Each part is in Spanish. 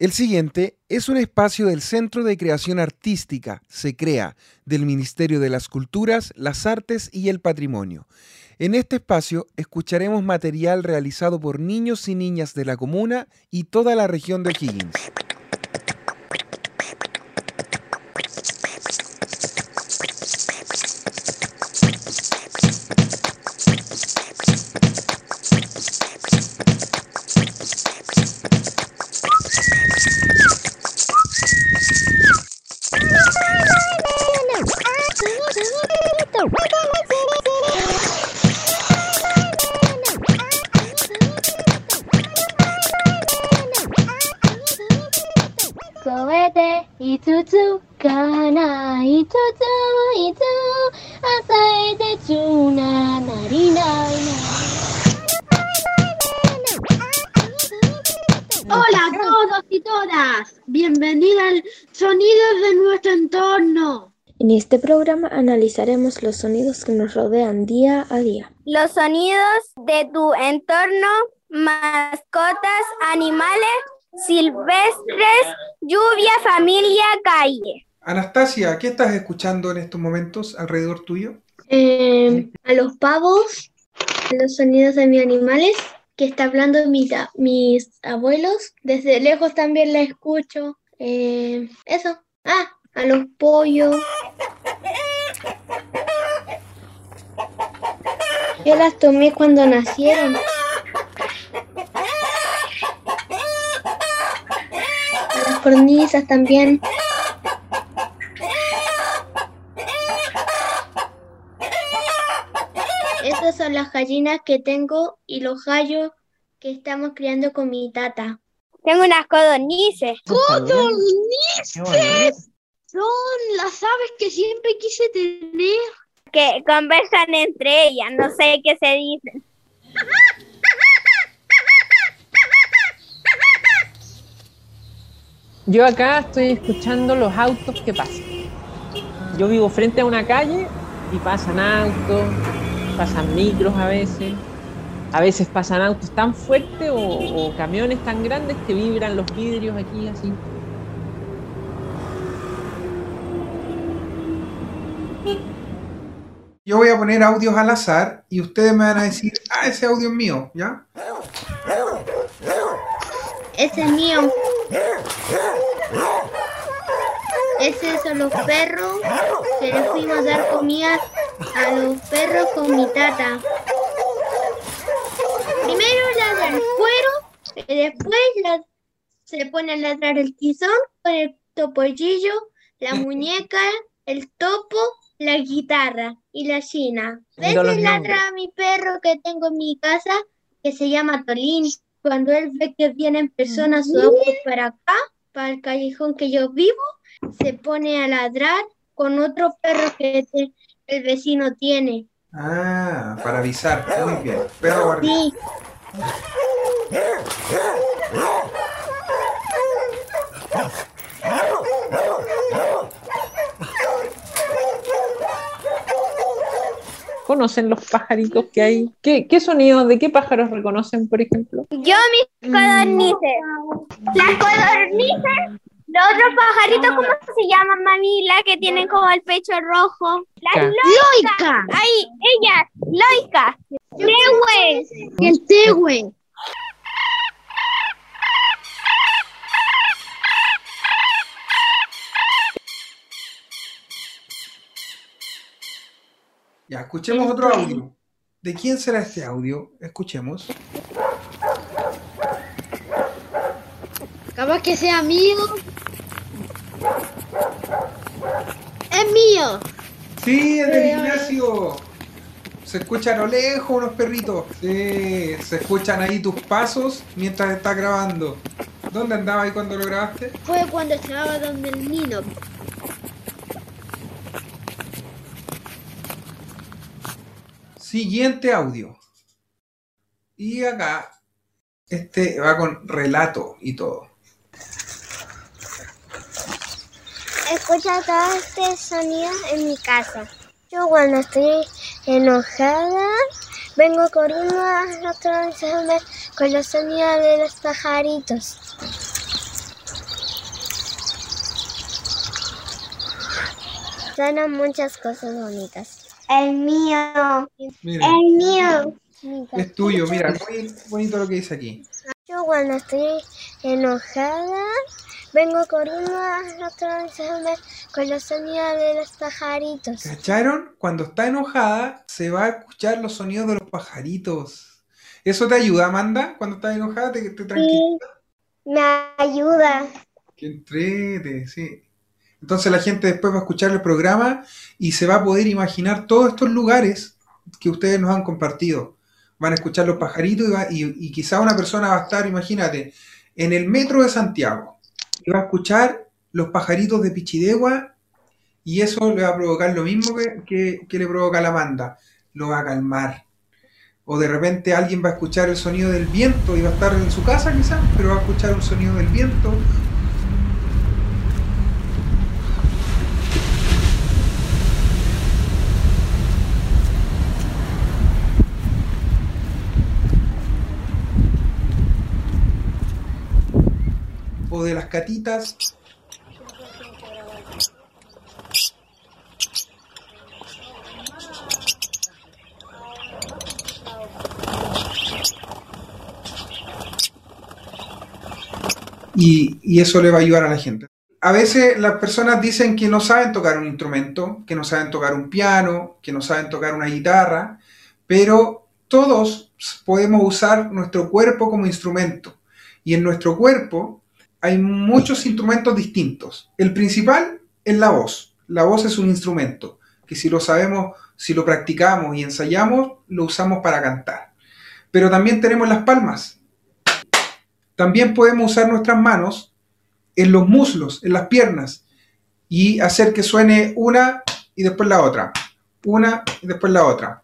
El siguiente es un espacio del Centro de Creación Artística, se crea, del Ministerio de las Culturas, las Artes y el Patrimonio. En este espacio escucharemos material realizado por niños y niñas de la comuna y toda la región de Higgins. Hola a todos y todas, bienvenidos al Sonidos de nuestro entorno. En este programa analizaremos los sonidos que nos rodean día a día. Los sonidos de tu entorno, mascotas, animales, silvestres, lluvia, familia, calle. Anastasia, ¿qué estás escuchando en estos momentos alrededor tuyo? Eh, a los pavos, los sonidos de mis animales, que está hablando mis, mis abuelos. Desde lejos también la escucho. Eh, eso. Ah, a los pollos. Yo las tomé cuando nacieron. A las cornisas también. Esas son las gallinas que tengo y los gallos que estamos criando con mi tata. Tengo unas codornices. ¡Codornices! Son las aves que siempre quise tener. Que conversan entre ellas, no sé qué se dicen. Yo acá estoy escuchando los autos que pasan. Yo vivo frente a una calle y pasan autos, pasan micros a veces, a veces pasan autos tan fuertes o, o camiones tan grandes que vibran los vidrios aquí así. Yo voy a poner audios al azar y ustedes me van a decir, ah, ese audio es mío, ¿ya? Ese es mío. Ese son los perros que le fuimos a dar comida a los perros con mi tata. Primero ladra el cuero y después la- se pone a ladrar el tizón con el topollillo, la muñeca, el topo, la guitarra y la china. A veces ladra a mi perro que tengo en mi casa que se llama Tolín. Cuando él ve que vienen personas o autos para acá, para el callejón que yo vivo, se pone a ladrar con otro perro que te- el vecino tiene. Ah, para avisar, muy bien. Perro guardián. Sí, ¿Conocen los pajaritos que hay? ¿Qué, qué sonidos de qué pájaros reconocen, por ejemplo? Yo mis codornices. Las codornices. Los otros pajaritos, ¿cómo se llaman, mami? La que tienen como el pecho rojo. Las Ca- loicas. ¡Loica! Ahí, ellas, loicas. Lehues. El tehue. Ya, escuchemos otro audio. ¿De quién será este audio? Escuchemos. Capaz que sea mío. Es mío. Sí, es del Ignacio. Se escuchan a lo lejos unos perritos. Sí, se escuchan ahí tus pasos mientras estás grabando. ¿Dónde andabas ahí cuando lo grabaste? Fue cuando estaba donde el Nino. Siguiente audio. Y acá, este va con relato y todo. escucha todos estos sonidos en mi casa. Yo cuando estoy enojada vengo corriendo a atravesarme con los sonidos de los pajaritos. Suenan muchas cosas bonitas. El mío. El mío. Es tuyo, mira, muy bonito lo que dice aquí. Yo cuando estoy enojada vengo corriendo a atravesarme con los sonidos de los pajaritos. ¿Cacharon? Cuando está enojada, se va a escuchar los sonidos de los pajaritos. ¿Eso te ayuda, Amanda? Cuando estás enojada, te, te tranquiliza. Me ayuda. Que entrete, sí. Entonces la gente después va a escuchar el programa y se va a poder imaginar todos estos lugares que ustedes nos han compartido. Van a escuchar los pajaritos y, va- y- y quizá una persona va a estar, imagínate, en el metro de Santiago y va a escuchar los pajaritos de Pichidegua y eso le va a provocar lo mismo que, que- le provoca la Amanda. Lo va a calmar. O de repente alguien va a escuchar el sonido del viento y va a estar en su casa quizás, pero va a escuchar un sonido del viento de las catitas. Y eso le va a ayudar a la gente. A veces las personas dicen que no saben tocar un instrumento, que no saben tocar un piano, que no saben tocar una guitarra, pero todos podemos usar nuestro cuerpo como instrumento. Y en nuestro cuerpo hay muchos instrumentos distintos. El principal es la voz. La voz es un instrumento que si lo sabemos, si lo practicamos y ensayamos, lo usamos para cantar. Pero también tenemos las palmas. También podemos usar nuestras manos en los muslos, en las piernas, y hacer que suene una y después la otra. Una y después la otra.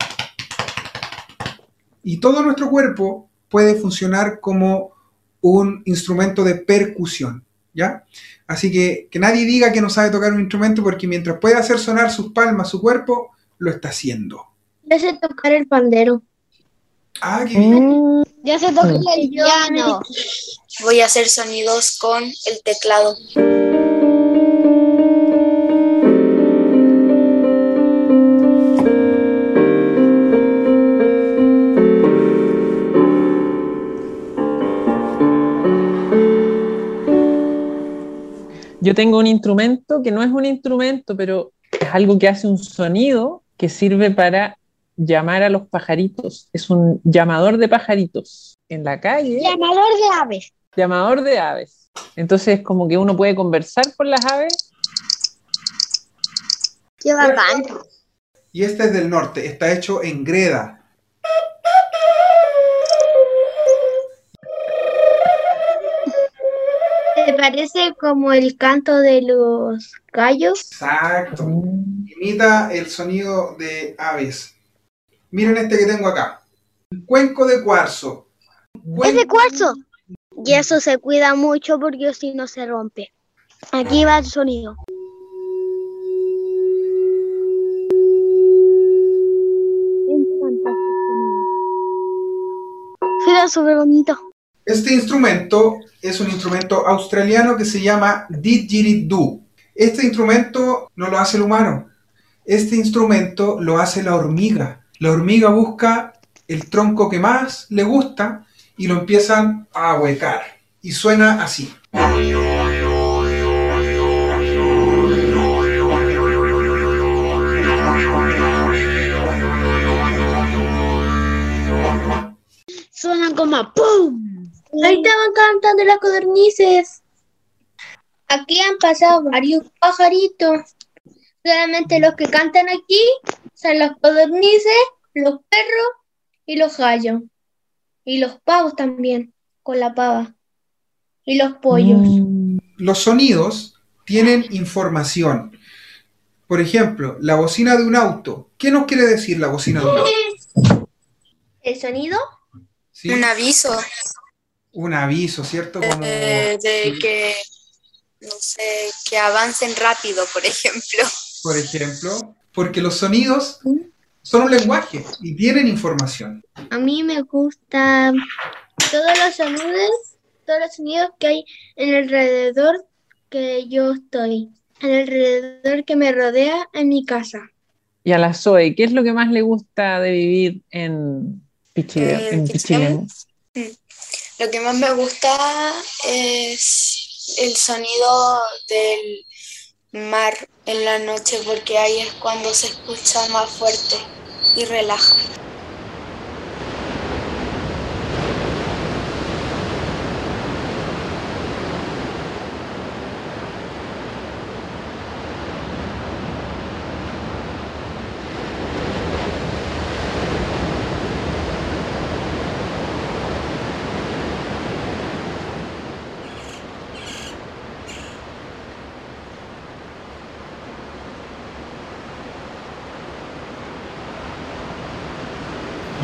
Y todo nuestro cuerpo puede funcionar como un instrumento de percusión, ¿ya? Así que que nadie diga que no sabe tocar un instrumento porque mientras puede hacer sonar sus palmas, su cuerpo, lo está haciendo. Yo sé tocar el pandero. Ah, qué bien. Ya se toca el Yo piano. Voy a hacer sonidos con el teclado. Yo tengo un instrumento que no es un instrumento, pero es algo que hace un sonido que sirve para llamar a los pajaritos. Es un llamador de pajaritos en la calle, Llamador de aves. llamador de aves. Entonces, como que uno puede conversar con las aves. Qué bacán. Y este es del norte, está hecho en greda. Parece como el canto de los gallos? Exacto. Imita el sonido de aves. Miren este que tengo acá. Un cuenco de cuarzo. Es de cuarzo. Y eso se cuida mucho porque si no se rompe. Aquí va el sonido. Suena súper bonito. Este instrumento es un instrumento australiano que se llama didgeridoo. Este instrumento no lo hace el humano. Este instrumento lo hace la hormiga. La hormiga busca el tronco que más le gusta y lo empiezan a ahuecar. Y suena así. Suenan como ¡pum! Ahí estaban cantando las codornices. Aquí han pasado varios pajaritos. Solamente los que cantan aquí son los codornices, los perros y los gallos. Y los pavos también, con la pava. Y los pollos. Mm. Los sonidos tienen información. Por ejemplo, la bocina de un auto. ¿Qué nos quiere decir la bocina de un auto? ¿El sonido? ¿Sí? Un aviso Un aviso, ¿cierto? Como... eh, de que, no sé, que avancen rápido, por ejemplo. por ejemplo, porque los sonidos son un lenguaje y tienen información. A mí me gustan todos los sonidos, todos los sonidos que hay en alrededor que yo estoy. alrededor que me rodea en mi casa. Y a la Zoe, ¿qué es lo que más le gusta de vivir en Pichilemu? Eh, en. Pichilemu? Lo que más me gusta es el sonido del mar en la noche porque ahí es cuando se escucha más fuerte y relaja.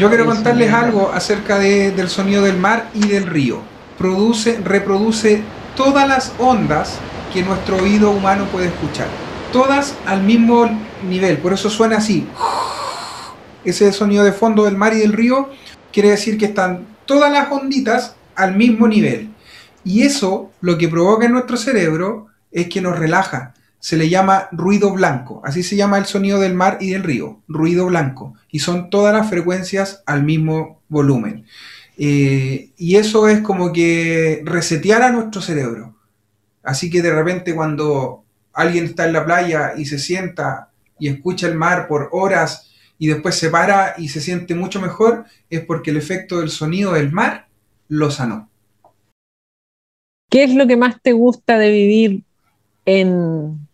Yo quiero contarles algo acerca de- del sonido del mar y del río. Produce, reproduce todas las ondas que nuestro oído humano puede escuchar. Todas al mismo nivel, por eso suena así. Ese sonido de fondo del mar y del río quiere decir que están todas las onditas al mismo nivel. Y eso lo que provoca en nuestro cerebro es que nos relaja. Se le llama ruido blanco. Así se llama el sonido del mar y del río. Ruido blanco. Y son todas las frecuencias al mismo volumen. Eh, y eso es como que resetear a nuestro cerebro. Así que de repente cuando alguien está en la playa y se sienta y escucha el mar por horas y después se para y se siente mucho mejor, es porque el efecto del sonido del mar lo sanó. ¿Qué es lo que más te gusta de vivir en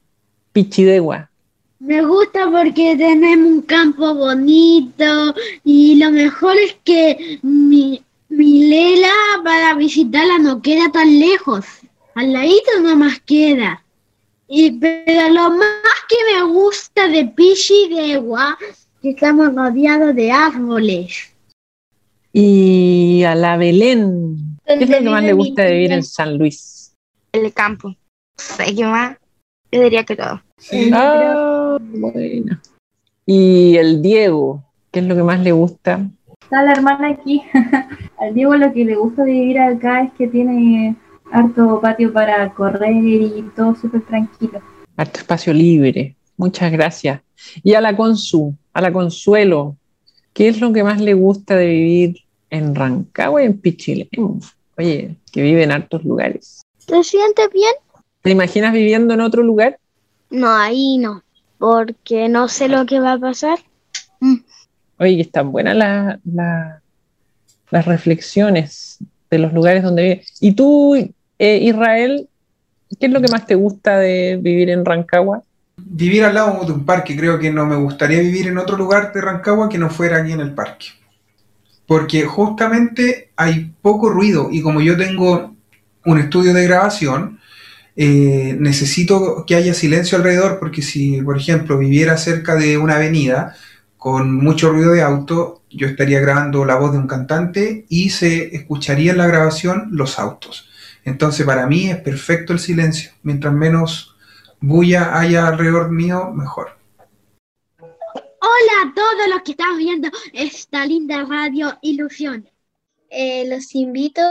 Pichidegua? Me gusta porque tenemos un campo bonito y lo mejor es que mi, mi Lela para visitarla no queda tan lejos. Al ladito nomás queda. Y, pero lo más que me gusta de Pichidegua que estamos rodeados de árboles. Y a la Belén, ¿qué es lo que más le gusta de vivir en San Luis? El campo. No sé qué más. Yo diría que todo. Sí. Ah, bueno. Y el Diego, ¿qué es lo que más le gusta? Está la hermana aquí. Al Diego lo que le gusta de vivir acá es que tiene harto patio para correr y todo súper tranquilo. Harto espacio libre. Muchas gracias. Y a la Consu, a la Consuelo, ¿qué es lo que más le gusta de vivir en Rancagua y en Pichilemu? Oye, que vive en hartos lugares. ¿Te sientes bien? ¿Te imaginas viviendo en otro lugar? No, ahí no. Porque no sé lo que va a pasar. Oye, que están buenas la- la- las reflexiones de los lugares donde vive. ¿Y tú, eh, Israel, qué es lo que más te gusta de vivir en Rancagua? Vivir al lado de un parque, creo que no me gustaría vivir en otro lugar de Rancagua que no fuera aquí en el parque. Porque justamente hay poco ruido y como yo tengo un estudio de grabación, eh, necesito que haya silencio alrededor porque si, por ejemplo, viviera cerca de una avenida con mucho ruido de auto, yo estaría grabando la voz de un cantante y se escucharía en la grabación los autos. Entonces para mí es perfecto el silencio. Mientras menos bulla haya alrededor mío, mejor. Hola a todos los que están viendo esta linda radio Ilusión. Eh, los invito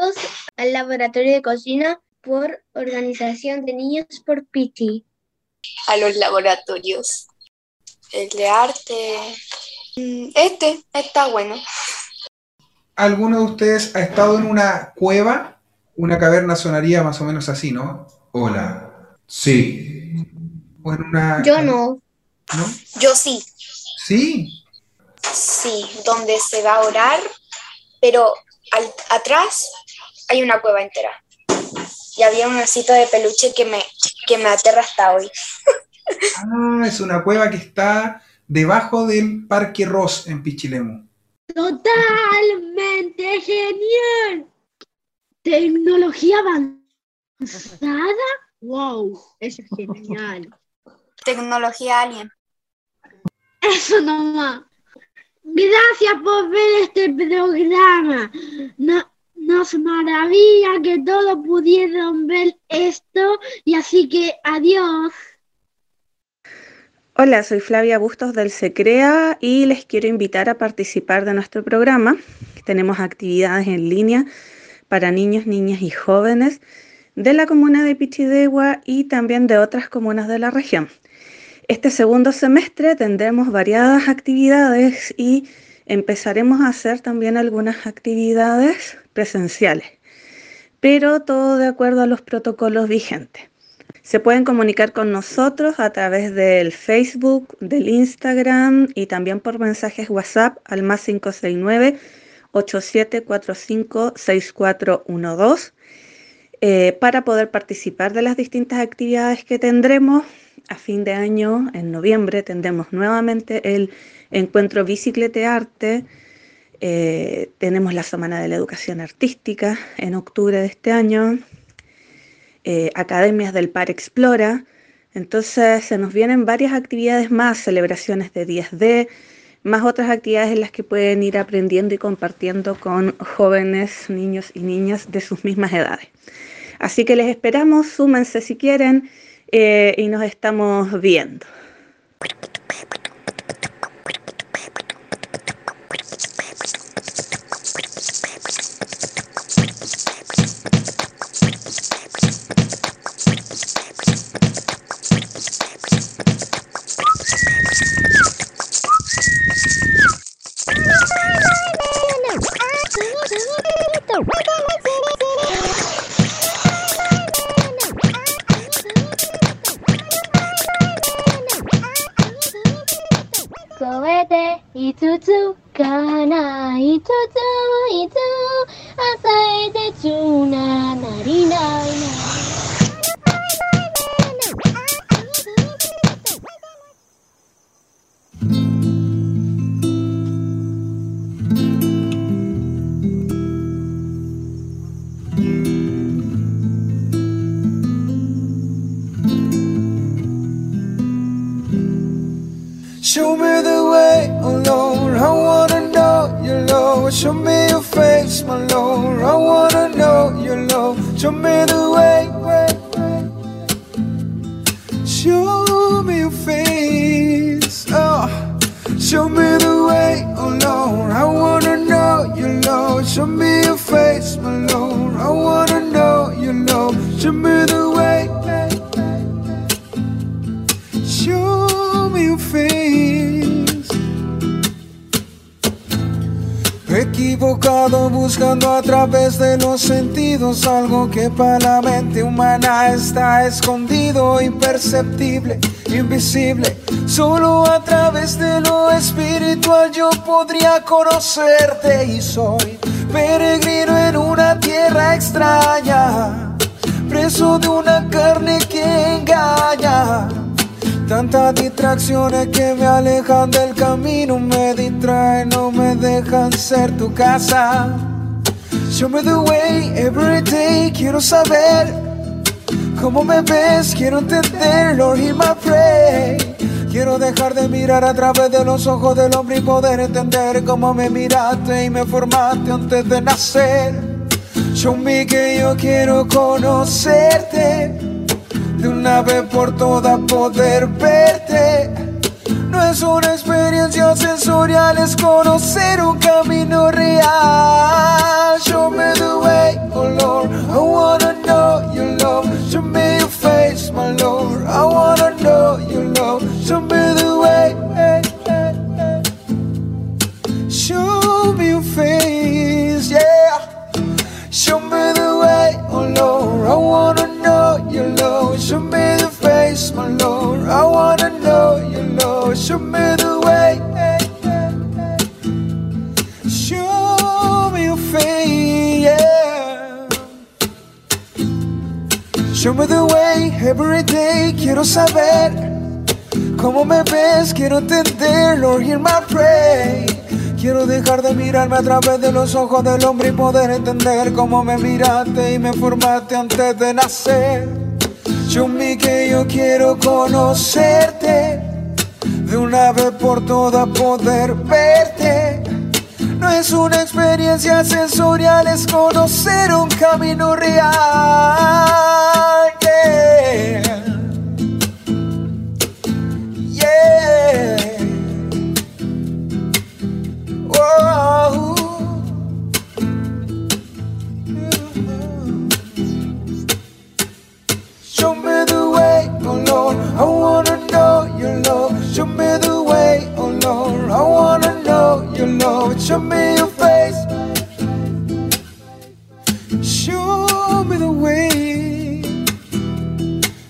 al laboratorio de cocina por Organización de Niños por Piti. a los laboratorios. El de arte. mm, Este está bueno. ¿Alguno de ustedes ha estado en una cueva? Una caverna sonaría más o menos así, ¿no? Hola. Sí. O en una... Yo no. ¿No? Yo sí, Sí. sí, donde se va a orar, pero al- atrás hay una cueva entera. Y había un osito de peluche que me, que me aterra hasta hoy. Ah, es una cueva que está debajo del Parque Ross en Pichilemu. Totalmente genial. Tecnología avanzada. Wow, eso es genial. Tecnología alien. Eso nomás. Gracias por ver este programa. No- maravilla que todos pudieron ver esto y así que adiós. Hola, soy Flavia Bustos del SECREA y les quiero invitar a participar de nuestro programa. Tenemos actividades en línea para niños, niñas y jóvenes de la comuna de Pichidegua y también de otras comunas de la región. Este segundo semestre tendremos variadas actividades y empezaremos a hacer también algunas actividades presenciales, pero todo de acuerdo a los protocolos vigentes. Se pueden comunicar con nosotros a través del Facebook, del Instagram y también por mensajes WhatsApp al más 569 8745 6412 eh, para poder participar de las distintas actividades que tendremos. A fin de año, en noviembre, tendremos nuevamente el encuentro Bicicletearte. Eh, tenemos la Semana de la Educación Artística en octubre de este año. Eh, academias del Par Explora. Entonces se nos vienen varias actividades más, celebraciones de 10D, más otras actividades en las que pueden ir aprendiendo y compartiendo con jóvenes, niños y niñas de sus mismas edades. Así que les esperamos, súmense si quieren eh, y nos estamos viendo. yo me the. Algo que para la mente humana está escondido, imperceptible, invisible. Solo a través de lo espiritual yo podría conocerte y soy peregrino en una tierra extraña, preso de una carne que engaña. Tantas distracciones que me alejan del camino, me distraen, no me dejan ser tu casa. Show me the way every day. Quiero saber cómo me ves. Quiero entender, Lord, hear my pray. Quiero dejar de mirar a través de los ojos del hombre y poder entender cómo me miraste y me formaste antes de nacer. Show me que yo quiero conocerte. De una vez por todas poder verte. No es una experiencia sensorial, es conocer un camino real. Show me the way, oh Lord. I wanna know your love. Show me your face, my Quiero dejar de mirarme a través de los ojos del hombre y poder entender cómo me miraste y me formaste antes de nacer. Show me que yo quiero conocerte, de una vez por todas poder verte. No es una experiencia sensorial, es conocer un camino real. Show me your face. Show me the way.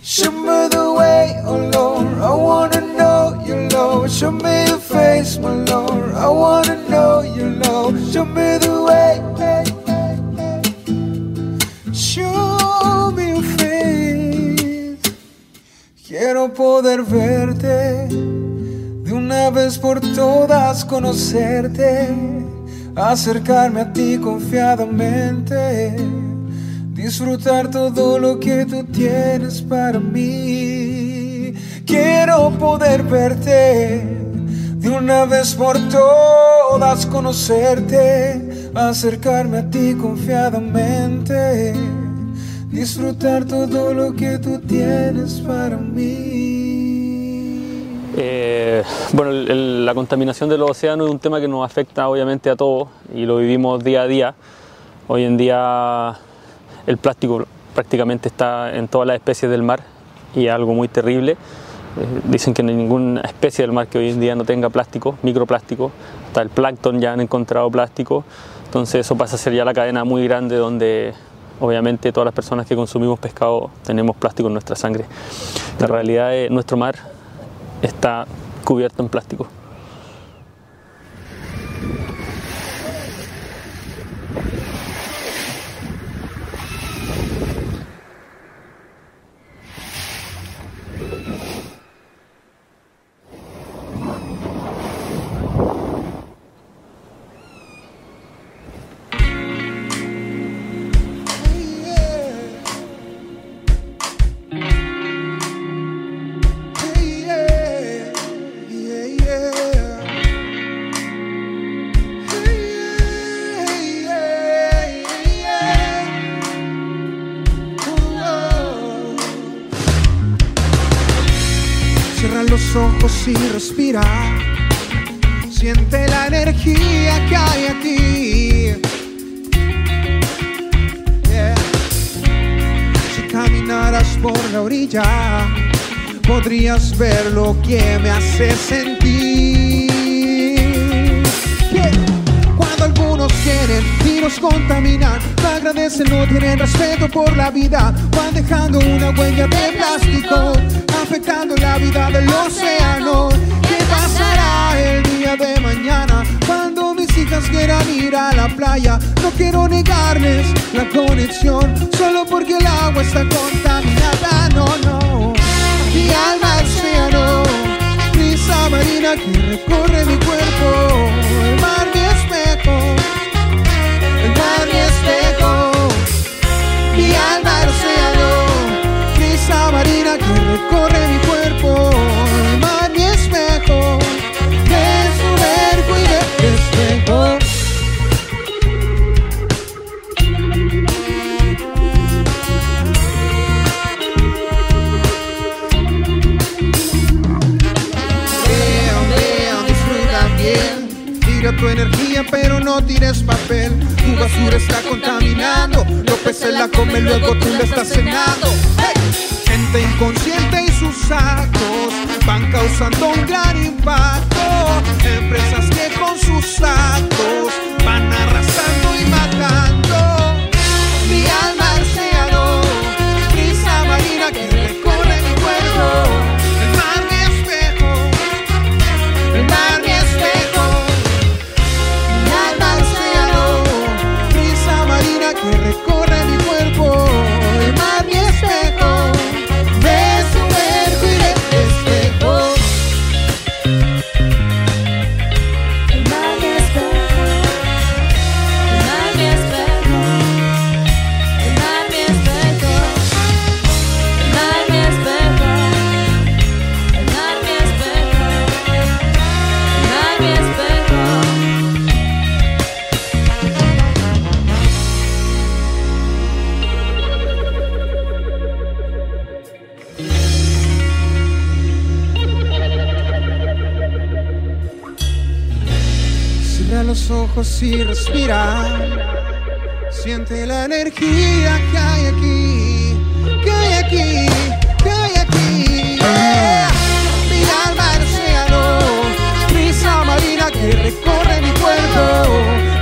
Show me the way, oh Lord. I wanna know your love. Show me your face, my Lord. I wanna know your love. Show me the way. Show me your face. Quiero poder verte una vez por todas, conocerte, acercarme a ti confiadamente, disfrutar todo lo que tú tienes para mí. Quiero poder verte de una vez por todas, conocerte, acercarme a ti confiadamente, disfrutar todo lo que tú tienes para mí. Eh, bueno, el- el- la contaminación de los océanos es un tema que nos afecta obviamente a todos y lo vivimos día a día. Hoy en día el plástico prácticamente está en todas las especies del mar y es algo muy terrible. Eh, dicen que no hay ninguna especie del mar que hoy en día no tenga plástico, microplástico. Hasta el plancton ya han encontrado plástico. Entonces eso pasa a ser ya la cadena muy grande donde obviamente todas las personas que consumimos pescado tenemos plástico en nuestra sangre. La realidad es nuestro mar está cubierto en plástico. Y respira. Siente la energía que hay aquí. Si caminaras por la orilla, podrías ver lo que me hace sentir. Algunos quieren y nos contaminan, no agradecen, no tienen respeto por la vida, van dejando una huella de plástico, afectando la vida del océano. ¿Qué pasará el día de mañana cuando mis hijas quieran ir a la playa? No quiero negarles la conexión, solo porque el agua está contaminada, no, no. Mi alma océano, brisa marina que recorre mi cuerpo, mi espejo, mi alma océano, brisa marina que recorre mi cuerpo, tu energía, pero no tires papel. Tu basura está contaminando. Los peces la comen, luego tú la estás cenando. ¡Hey! Gente inconsciente y sus actos van causando un gran impacto. Empresas que con sus actos van arrasando y matando. ojos y respira. Siente la energía que hay aquí, que hay aquí, que hay aquí. Yeah. Mi alma en brisa marina que recorre mi cuerpo.